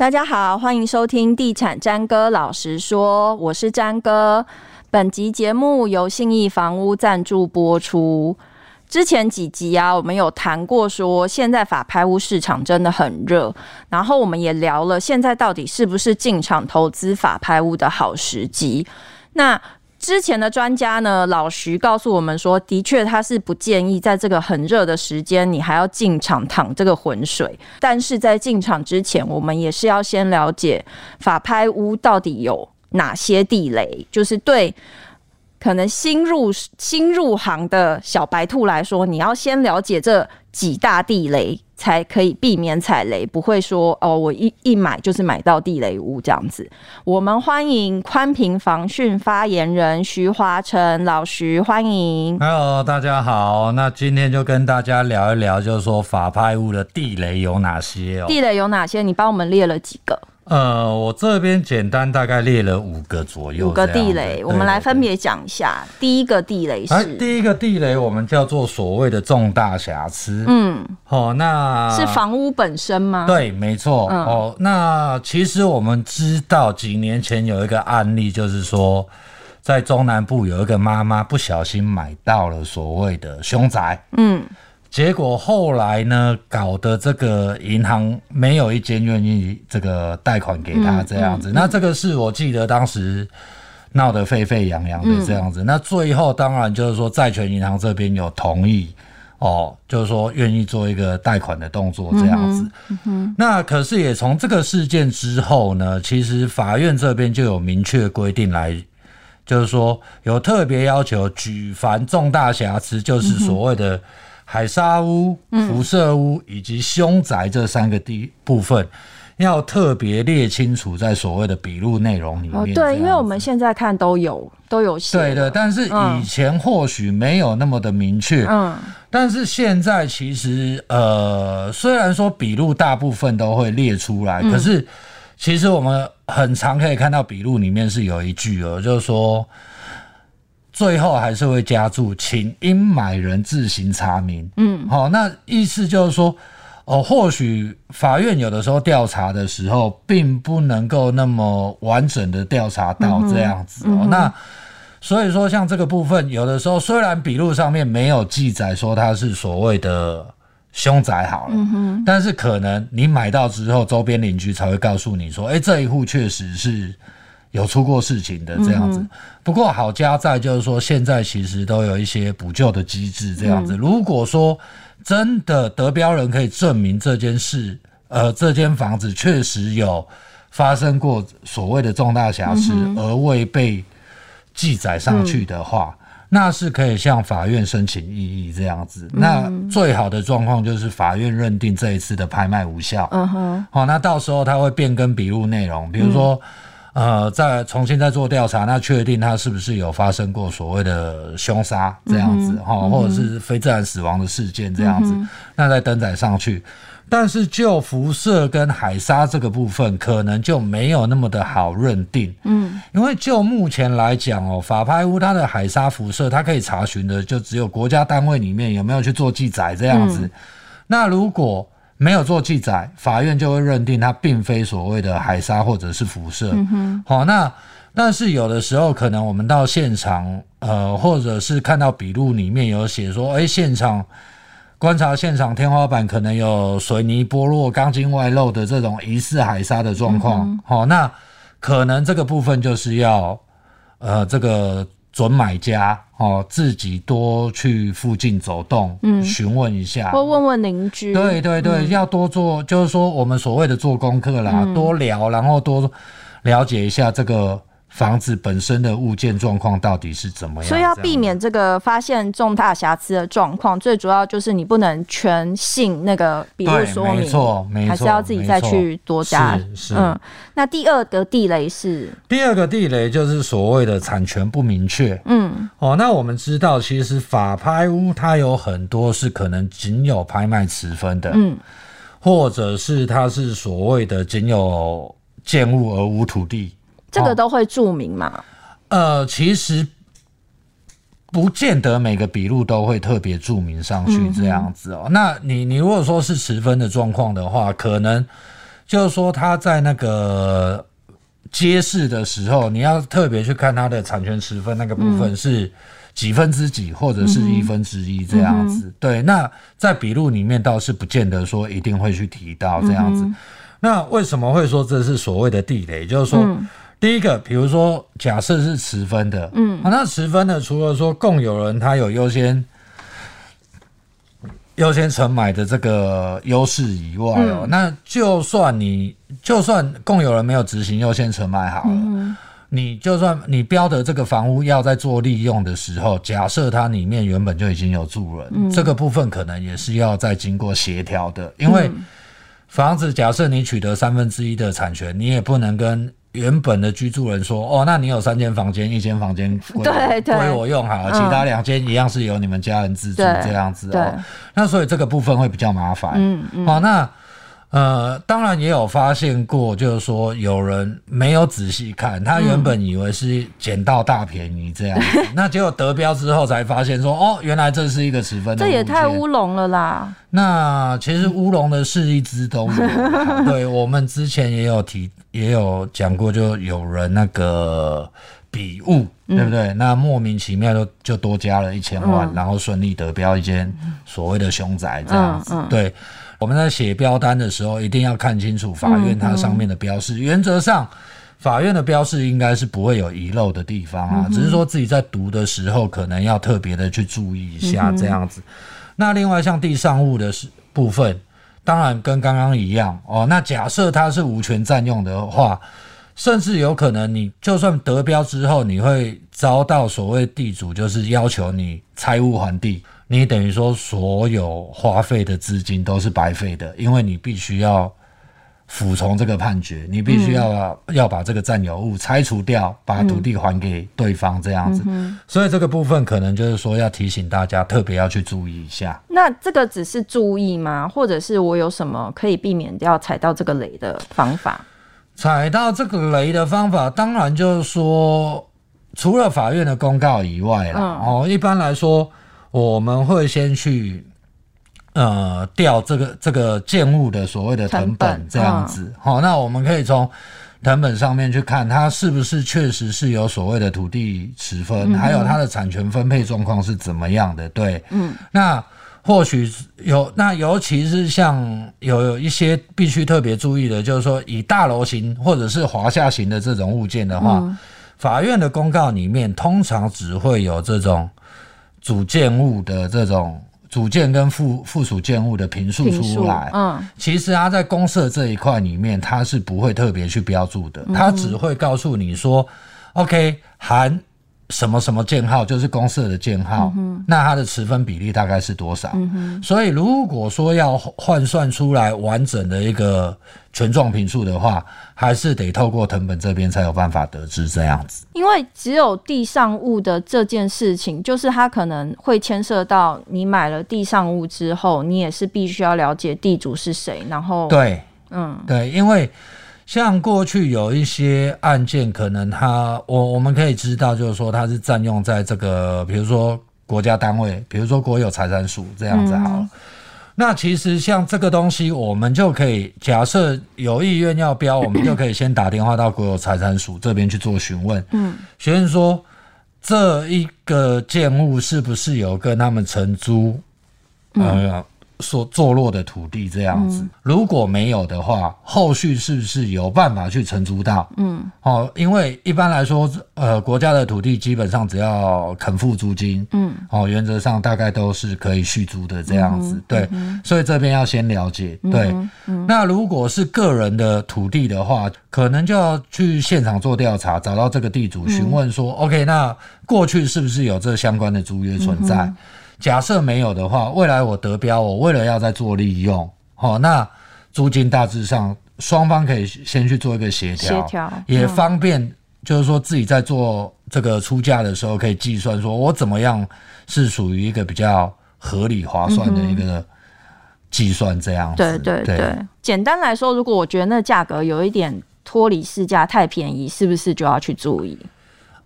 大家好，欢迎收听《地产詹哥老实说》，我是詹哥。本集节目由信义房屋赞助播出。之前几集啊，我们有谈过说，现在法拍屋市场真的很热，然后我们也聊了现在到底是不是进场投资法拍屋的好时机。那之前的专家呢，老徐告诉我们说，的确他是不建议在这个很热的时间，你还要进场躺这个浑水。但是在进场之前，我们也是要先了解法拍屋到底有哪些地雷，就是对。可能新入新入行的小白兔来说，你要先了解这几大地雷，才可以避免踩雷，不会说哦，我一一买就是买到地雷屋这样子。我们欢迎宽频防汛发言人徐华成老徐，欢迎。Hello，大家好，那今天就跟大家聊一聊，就是说法拍屋的地雷有哪些哦？地雷有哪些？你帮我们列了几个？呃，我这边简单大概列了五个左右，五个地雷，我们来分别讲一下。第一个地雷是，第一个地雷我们叫做所谓的重大瑕疵。嗯，哦，那是房屋本身吗？对，没错。嗯、哦，那其实我们知道几年前有一个案例，就是说在中南部有一个妈妈不小心买到了所谓的凶宅。嗯。结果后来呢，搞得这个银行没有一间愿意这个贷款给他这样子。嗯嗯嗯、那这个是我记得当时闹得沸沸扬扬的这样子。嗯、那最后当然就是说债权银行这边有同意哦，就是说愿意做一个贷款的动作这样子。那可是也从这个事件之后呢，其实法院这边就有明确规定来，就是说有特别要求，举凡重大瑕疵，就是所谓的。海沙屋、辐射屋以及凶宅这三个地部分，要特别列清楚在所谓的笔录内容里面。哦，对，因为我们现在看都有都有写。对的，但是以前或许没有那么的明确。嗯。但是现在其实，呃，虽然说笔录大部分都会列出来，可是其实我们很常可以看到笔录里面是有一句哦，就是说。最后还是会加注，请应买人自行查明。嗯，好、哦，那意思就是说，哦，或许法院有的时候调查的时候，并不能够那么完整的调查到这样子。哦，嗯、那所以说，像这个部分，有的时候虽然笔录上面没有记载说他是所谓的凶宅好了，嗯，但是可能你买到之后，周边邻居才会告诉你说，哎，这一户确实是。有出过事情的这样子，不过好家在就是说，现在其实都有一些补救的机制这样子。如果说真的得标人可以证明这件事，呃，这间房子确实有发生过所谓的重大瑕疵而未被记载上去的话，那是可以向法院申请异议这样子。那最好的状况就是法院认定这一次的拍卖无效。嗯哼，好，那到时候他会变更笔录内容，比如说。呃，再重新再做调查，那确定他是不是有发生过所谓的凶杀这样子哈，嗯、或者是非自然死亡的事件这样子，嗯、那再登载上去。但是就辐射跟海沙这个部分，可能就没有那么的好认定。嗯，因为就目前来讲哦，法拍屋它的海沙辐射，它可以查询的就只有国家单位里面有没有去做记载这样子。嗯、那如果没有做记载，法院就会认定它并非所谓的海沙或者是辐射。好，那但是有的时候可能我们到现场，呃，或者是看到笔录里面有写说，哎，现场观察现场天花板可能有水泥剥落、钢筋外露的这种疑似海沙的状况。好、那可能这个部分就是要，呃，这个。准买家哦，自己多去附近走动，嗯，询问一下，或问问邻居。对对对，嗯、要多做，就是说我们所谓的做功课啦，嗯、多聊，然后多了解一下这个。房子本身的物件状况到底是怎么样？所以要避免这个发现重大瑕疵的状况，最主要就是你不能全信那个笔录说明，没错，没错，还是要自己再去多加。是是。嗯，那第二个地雷是？第二个地雷就是所谓的产权不明确。嗯，哦，那我们知道，其实法拍屋它有很多是可能仅有拍卖持分的，嗯，或者是它是所谓的仅有建物而无土地。这个都会注明吗？呃，其实不见得每个笔录都会特别注明上去这样子哦。嗯、那你你如果说是持分的状况的话，可能就是说他在那个揭示的时候，你要特别去看他的产权持分那个部分是几分之几，或者是一分之一这样子。嗯、对，那在笔录里面倒是不见得说一定会去提到这样子。嗯、那为什么会说这是所谓的地雷？就是说，嗯、第一个，比如说假设是持分的，嗯，那持分的除了说共有人他有优先。优先承买的这个优势以外哦，嗯、那就算你就算共有人没有执行优先承买好了，嗯、你就算你标的这个房屋要在做利用的时候，假设它里面原本就已经有住人，嗯、这个部分可能也是要再经过协调的，因为房子假设你取得三分之一的产权，你也不能跟。原本的居住人说：“哦，那你有三间房间，一间房间归 归我用好了，其他两间一样是由你们家人自住这样子哦。那所以这个部分会比较麻烦。嗯嗯。好，那。”呃，当然也有发现过，就是说有人没有仔细看，他原本以为是捡到大便宜这样那结果得标之后才发现说，哦，原来这是一个十分的。这也太乌龙了啦！那其实乌龙的是一只都有，对，我们之前也有提，也有讲过，就有人那个笔误，嗯、对不对？那莫名其妙就就多加了一千万，嗯、然后顺利得标一间所谓的凶宅这样子，嗯嗯、对。我们在写标单的时候，一定要看清楚法院它上面的标示。原则上，法院的标示应该是不会有遗漏的地方啊，只是说自己在读的时候，可能要特别的去注意一下这样子。那另外像地上物的部分，当然跟刚刚一样哦。那假设它是无权占用的话，甚至有可能你就算得标之后，你会遭到所谓地主就是要求你拆屋还地。你等于说所有花费的资金都是白费的，因为你必须要服从这个判决，你必须要要把这个占有物拆除掉，把土地还给对方这样子。所以这个部分可能就是说要提醒大家特别要去注意一下。那这个只是注意吗？或者是我有什么可以避免掉踩到这个雷的方法？踩到这个雷的方法，当然就是说除了法院的公告以外啦，哦，一般来说。我们会先去呃调这个这个建物的所谓的成本这样子，好、哦，那我们可以从成本上面去看它是不是确实是有所谓的土地持分，嗯、还有它的产权分配状况是怎么样的，对，嗯，那或许有，那尤其是像有有一些必须特别注意的，就是说以大楼型或者是华夏型的这种物件的话，嗯、法院的公告里面通常只会有这种。主建物的这种主建跟附附属建物的平数出来，嗯，其实它在公社这一块里面，它是不会特别去标注的，它只会告诉你说，OK 含。什么什么建号就是公社的建号，嗯、那它的持分比例大概是多少？嗯、所以如果说要换算出来完整的一个权状坪数的话，还是得透过藤本这边才有办法得知这样子。因为只有地上物的这件事情，就是它可能会牵涉到你买了地上物之后，你也是必须要了解地主是谁，然后对，嗯，对，因为。像过去有一些案件，可能他我我们可以知道，就是说他是占用在这个，比如说国家单位，比如说国有财产署这样子好了。嗯、那其实像这个东西，我们就可以假设有意愿要标，我们就可以先打电话到国有财产署这边去做询问。嗯，询问说这一个建物是不是有跟他们承租？嗯。呃所坐落的土地这样子，嗯、如果没有的话，后续是不是有办法去承租到？嗯，哦，因为一般来说，呃，国家的土地基本上只要肯付租金，嗯，哦，原则上大概都是可以续租的这样子，嗯、对，嗯、所以这边要先了解，对。那如果是个人的土地的话，可能就要去现场做调查，找到这个地主询问说、嗯、，OK，那过去是不是有这相关的租约存在？嗯假设没有的话，未来我得标，我为了要再做利用，好，那租金大致上双方可以先去做一个协调，协调也方便，就是说自己在做这个出价的时候可以计算，说我怎么样是属于一个比较合理划算的一个计算，这样子。对对对，对简单来说，如果我觉得那价格有一点脱离市价太便宜，是不是就要去注意？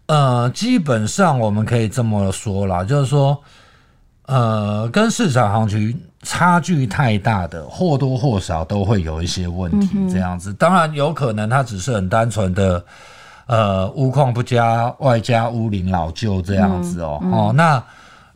呃，基本上我们可以这么说啦，就是说。呃，跟市场行情差距太大的，或多或少都会有一些问题。这样子，当然有可能它只是很单纯的，呃，屋况不佳，外加屋龄老旧这样子哦。哦，那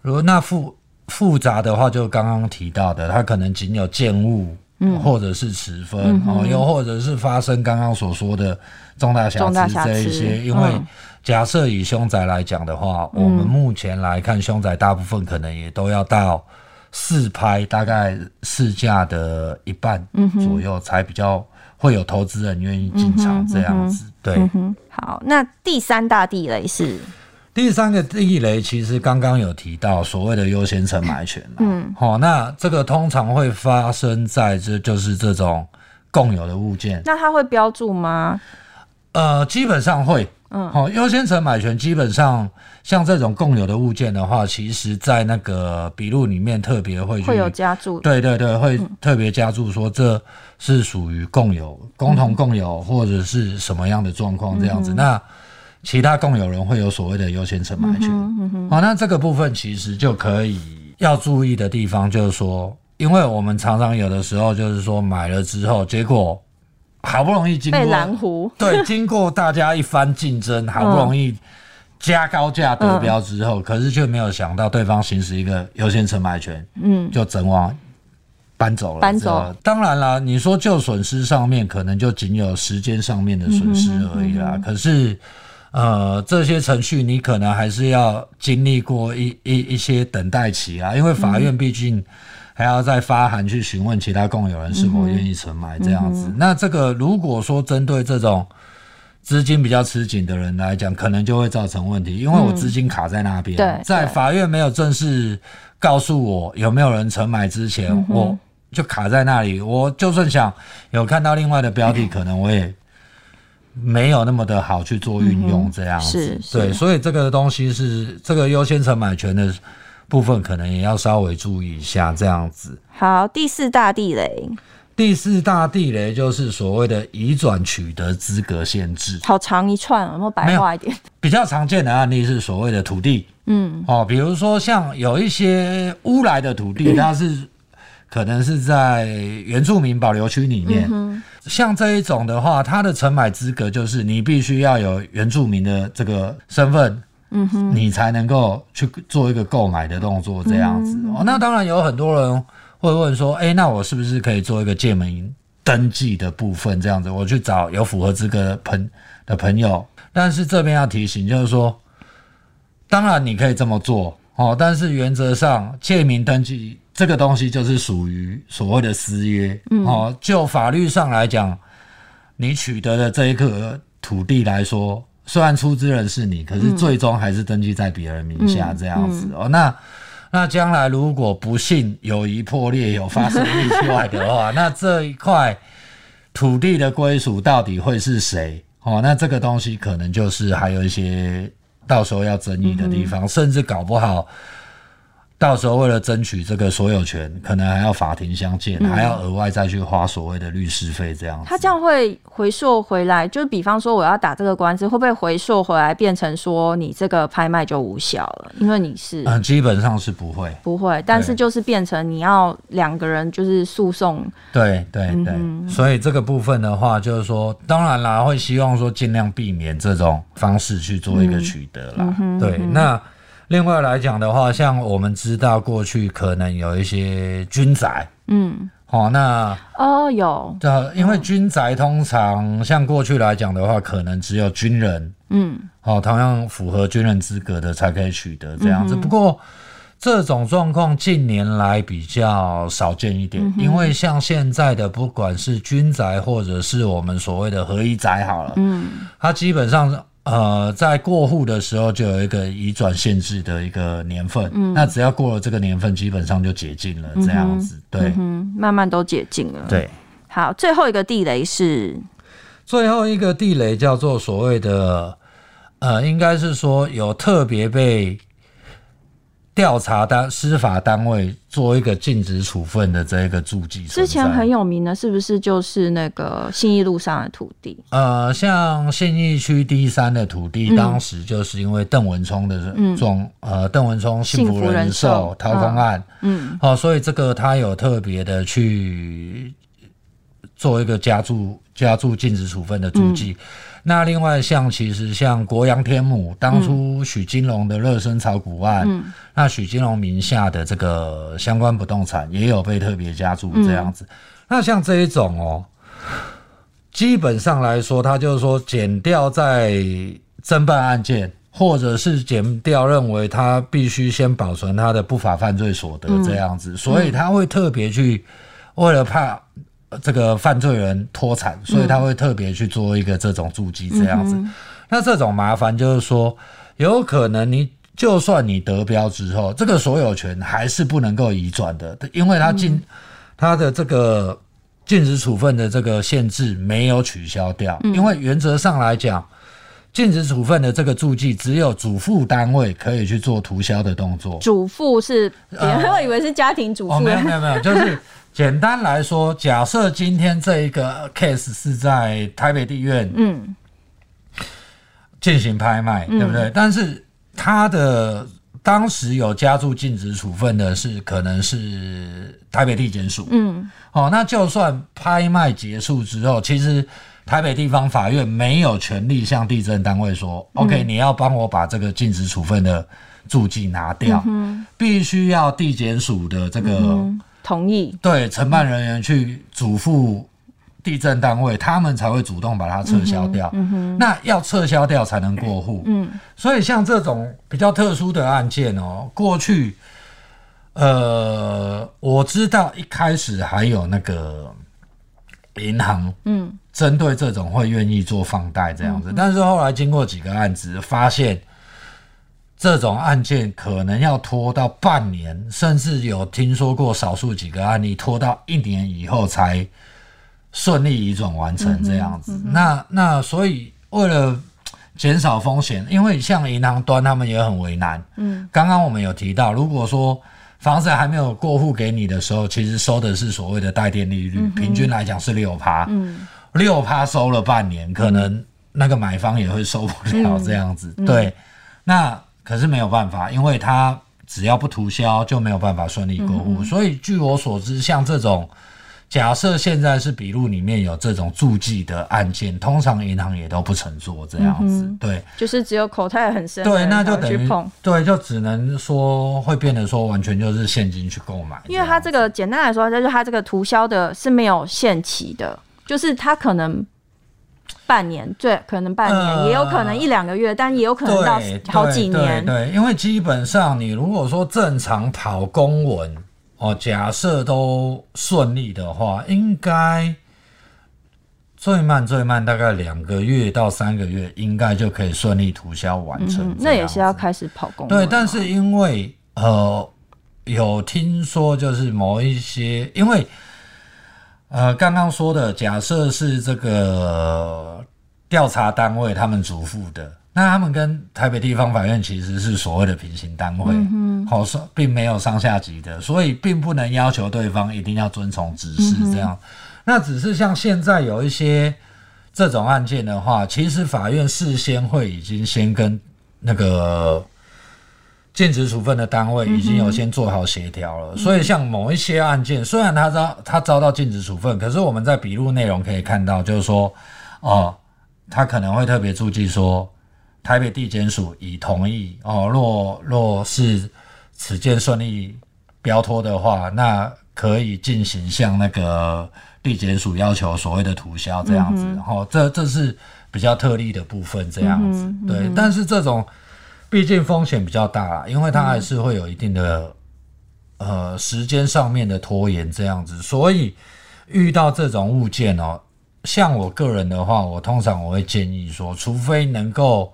如果那复复杂的话，就刚刚提到的，它可能仅有建物，或者是持分哦，又或者是发生刚刚所说的重大瑕疵这一些。因为假设以凶宅来讲的话，我们目前来看，凶宅大部分可能也都要到。四拍大概市价的一半左右，才比较会有投资人愿意进场这样子。对、嗯嗯，好，那第三大地雷是第三个地雷，其实刚刚有提到所谓的优先承买权。嗯，好、哦，那这个通常会发生在这就是这种共有的物件。那它会标注吗？呃，基本上会。嗯，好，优先承买权基本上像这种共有的物件的话，其实在那个笔录里面特别会会有加注，对对对，会特别加注说这是属于共有、共同共有或者是什么样的状况这样子。那其他共有人会有所谓的优先承买权。好，那这个部分其实就可以要注意的地方就是说，因为我们常常有的时候就是说买了之后，结果。好不容易经过被蓝湖 对，经过大家一番竞争，好不容易加高价得标之后，嗯、可是却没有想到对方行使一个优先承买权，嗯，就整网搬走了。搬走。当然了，你说就损失上面，可能就仅有时间上面的损失而已啦。嗯、哼哼哼可是，呃，这些程序你可能还是要经历过一一一些等待期啊，因为法院毕竟。还要再发函去询问其他共有人是否愿意承买这样子。嗯嗯、那这个如果说针对这种资金比较吃紧的人来讲，可能就会造成问题，因为我资金卡在那边，嗯、在法院没有正式告诉我有没有人承买之前，嗯、我就卡在那里。我就算想有看到另外的标的，嗯、可能我也没有那么的好去做运用这样子。嗯、对，所以这个东西是这个优先承买权的。部分可能也要稍微注意一下，这样子。好，第四大地雷。第四大地雷就是所谓的移转取得资格限制。好长一串，有没有白话一点？比较常见的案例是所谓的土地，嗯，哦，比如说像有一些乌来的土地，它是可能是在原住民保留区里面，嗯、像这一种的话，它的承买资格就是你必须要有原住民的这个身份。嗯哼，你才能够去做一个购买的动作，这样子哦。那当然有很多人会问说，哎，那我是不是可以做一个借名登记的部分？这样子，我去找有符合资格的朋的朋友。但是这边要提醒，就是说，当然你可以这么做哦，但是原则上借名登记这个东西就是属于所谓的私约哦。就法律上来讲，你取得的这一个土地来说。虽然出资人是你，可是最终还是登记在别人名下这样子哦。那那将来如果不幸友谊破裂，有发生意外的话，那这一块土地的归属到底会是谁？哦，那这个东西可能就是还有一些到时候要争议的地方，甚至搞不好。到时候为了争取这个所有权，可能还要法庭相见，嗯、还要额外再去花所谓的律师费这样子。他这样会回溯回来，就是比方说我要打这个官司，会不会回溯回来变成说你这个拍卖就无效了？因为你是嗯，基本上是不会，不会。但是就是变成你要两个人就是诉讼。对对对，所以这个部分的话，就是说，当然啦，会希望说尽量避免这种方式去做一个取得啦。对，那。另外来讲的话，像我们知道过去可能有一些军宅，嗯，好，那哦有，因为军宅通常像过去来讲的话，可能只有军人，嗯，好，同样符合军人资格的才可以取得这样子。不过这种状况近年来比较少见一点，因为像现在的不管是军宅或者是我们所谓的合一宅，好了，嗯，它基本上。呃，在过户的时候就有一个移转限制的一个年份，嗯，那只要过了这个年份，基本上就解禁了，这样子，嗯、对、嗯，慢慢都解禁了，对。好，最后一个地雷是，最后一个地雷叫做所谓的，呃，应该是说有特别被调查单司法单位做一个禁止处分的这一个注记。之前很有名的，是不是就是那个信义路上的土地？呃，像信义区 D 三的土地，嗯、当时就是因为邓文聪的这种、嗯、呃邓文聪幸福人寿掏空案，嗯，哦，所以这个他有特别的去做一个加注加注禁止处分的注记。嗯那另外像其实像国阳天母当初许金龙的热身炒股案，嗯、那许金龙名下的这个相关不动产也有被特别加注这样子。嗯、那像这一种哦，基本上来说，他就是说减掉在侦办案件，或者是减掉认为他必须先保存他的不法犯罪所得这样子，嗯、所以他会特别去为了怕。这个犯罪人脱产，所以他会特别去做一个这种注记这样子。嗯、那这种麻烦就是说，有可能你就算你得标之后，这个所有权还是不能够移转的，因为他禁他的这个禁止处分的这个限制没有取消掉。嗯、因为原则上来讲，禁止处分的这个注记只有主妇单位可以去做涂销的动作。主妇是，别人以为是家庭主妇、呃哦。没有没有没有，就是。简单来说，假设今天这一个 case 是在台北地院，嗯，进行拍卖，嗯、对不对？但是他的当时有加注禁止处分的是，可能是台北地检署，嗯，哦，那就算拍卖结束之后，其实台北地方法院没有权利向地震单位说、嗯、，OK，你要帮我把这个禁止处分的注记拿掉，嗯、必须要地检署的这个。嗯同意对承办人员去嘱咐地震单位，他们才会主动把它撤销掉。嗯哼，那要撤销掉才能过户。嗯，所以像这种比较特殊的案件哦，过去呃，我知道一开始还有那个银行，嗯，针对这种会愿意做放贷这样子，但是后来经过几个案子，发现。这种案件可能要拖到半年，甚至有听说过少数几个案例拖到一年以后才顺利移转完成这样子。那那所以为了减少风险，因为像银行端他们也很为难。嗯，刚刚我们有提到，如果说房子还没有过户给你的时候，其实收的是所谓的带电利率，嗯、平均来讲是六趴。嗯，六趴收了半年，可能那个买方也会受不了这样子。嗯、对，那。可是没有办法，因为他只要不涂销就没有办法顺利过户。所以据我所知，像这种假设现在是笔录里面有这种注记的案件，通常银行也都不承做这样子。嗯、对，就是只有口袋很深，对，那就等于对，就只能说会变得说完全就是现金去购买。因为它这个简单来说，就是它这个涂销的是没有限期的，就是他可能。半年，对，可能半年，呃、也有可能一两个月，但也有可能到好几年。对，对，对，因为基本上你如果说正常跑公文哦，假设都顺利的话，应该最慢最慢大概两个月到三个月，应该就可以顺利涂销完成，嗯。那也是要开始跑公文。对，但是因为呃，有听说就是某一些因为。呃，刚刚说的假设是这个调查单位他们嘱咐的，那他们跟台北地方法院其实是所谓的平行单位，好说、嗯哼，并没有上下级的，所以并不能要求对方一定要遵从指示这样。嗯、那只是像现在有一些这种案件的话，其实法院事先会已经先跟那个。禁止处分的单位已经有先做好协调了，嗯、所以像某一些案件，虽然他遭他遭到禁止处分，可是我们在笔录内容可以看到，就是说，哦，他可能会特别注记说，台北地检署已同意哦，若若是此件顺利标脱的话，那可以进行向那个地检署要求所谓的涂销这样子，然后、嗯哼。哦、这这是比较特例的部分这样子，对，但是这种。毕竟风险比较大啦，因为它还是会有一定的、嗯、呃时间上面的拖延这样子，所以遇到这种物件哦，像我个人的话，我通常我会建议说，除非能够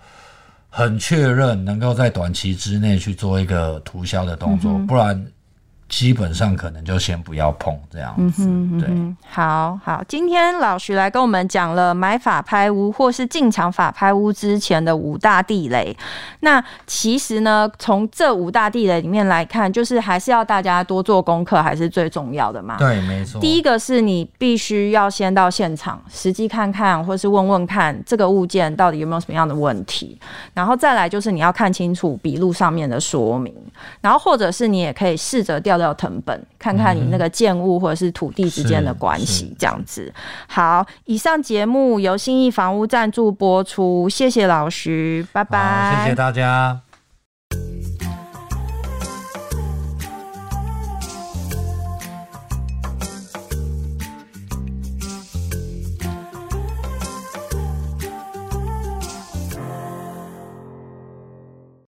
很确认能够在短期之内去做一个涂销的动作，嗯、不然基本上可能就先不要碰这样子，嗯对，好好，今天老徐来跟我们讲了买法拍屋或是进场法拍屋之前的五大地雷。那其实呢，从这五大地雷里面来看，就是还是要大家多做功课，还是最重要的嘛。对，没错。第一个是你必须要先到现场实际看看，或是问问看这个物件到底有没有什么样的问题，然后再来就是你要看清楚笔录上面的说明，然后或者是你也可以试着调调。要謄本，看看你那个建物或者是土地之间的关系，这样子。好，以上节目由新意房屋赞助播出，谢谢老徐，拜拜，谢谢大家。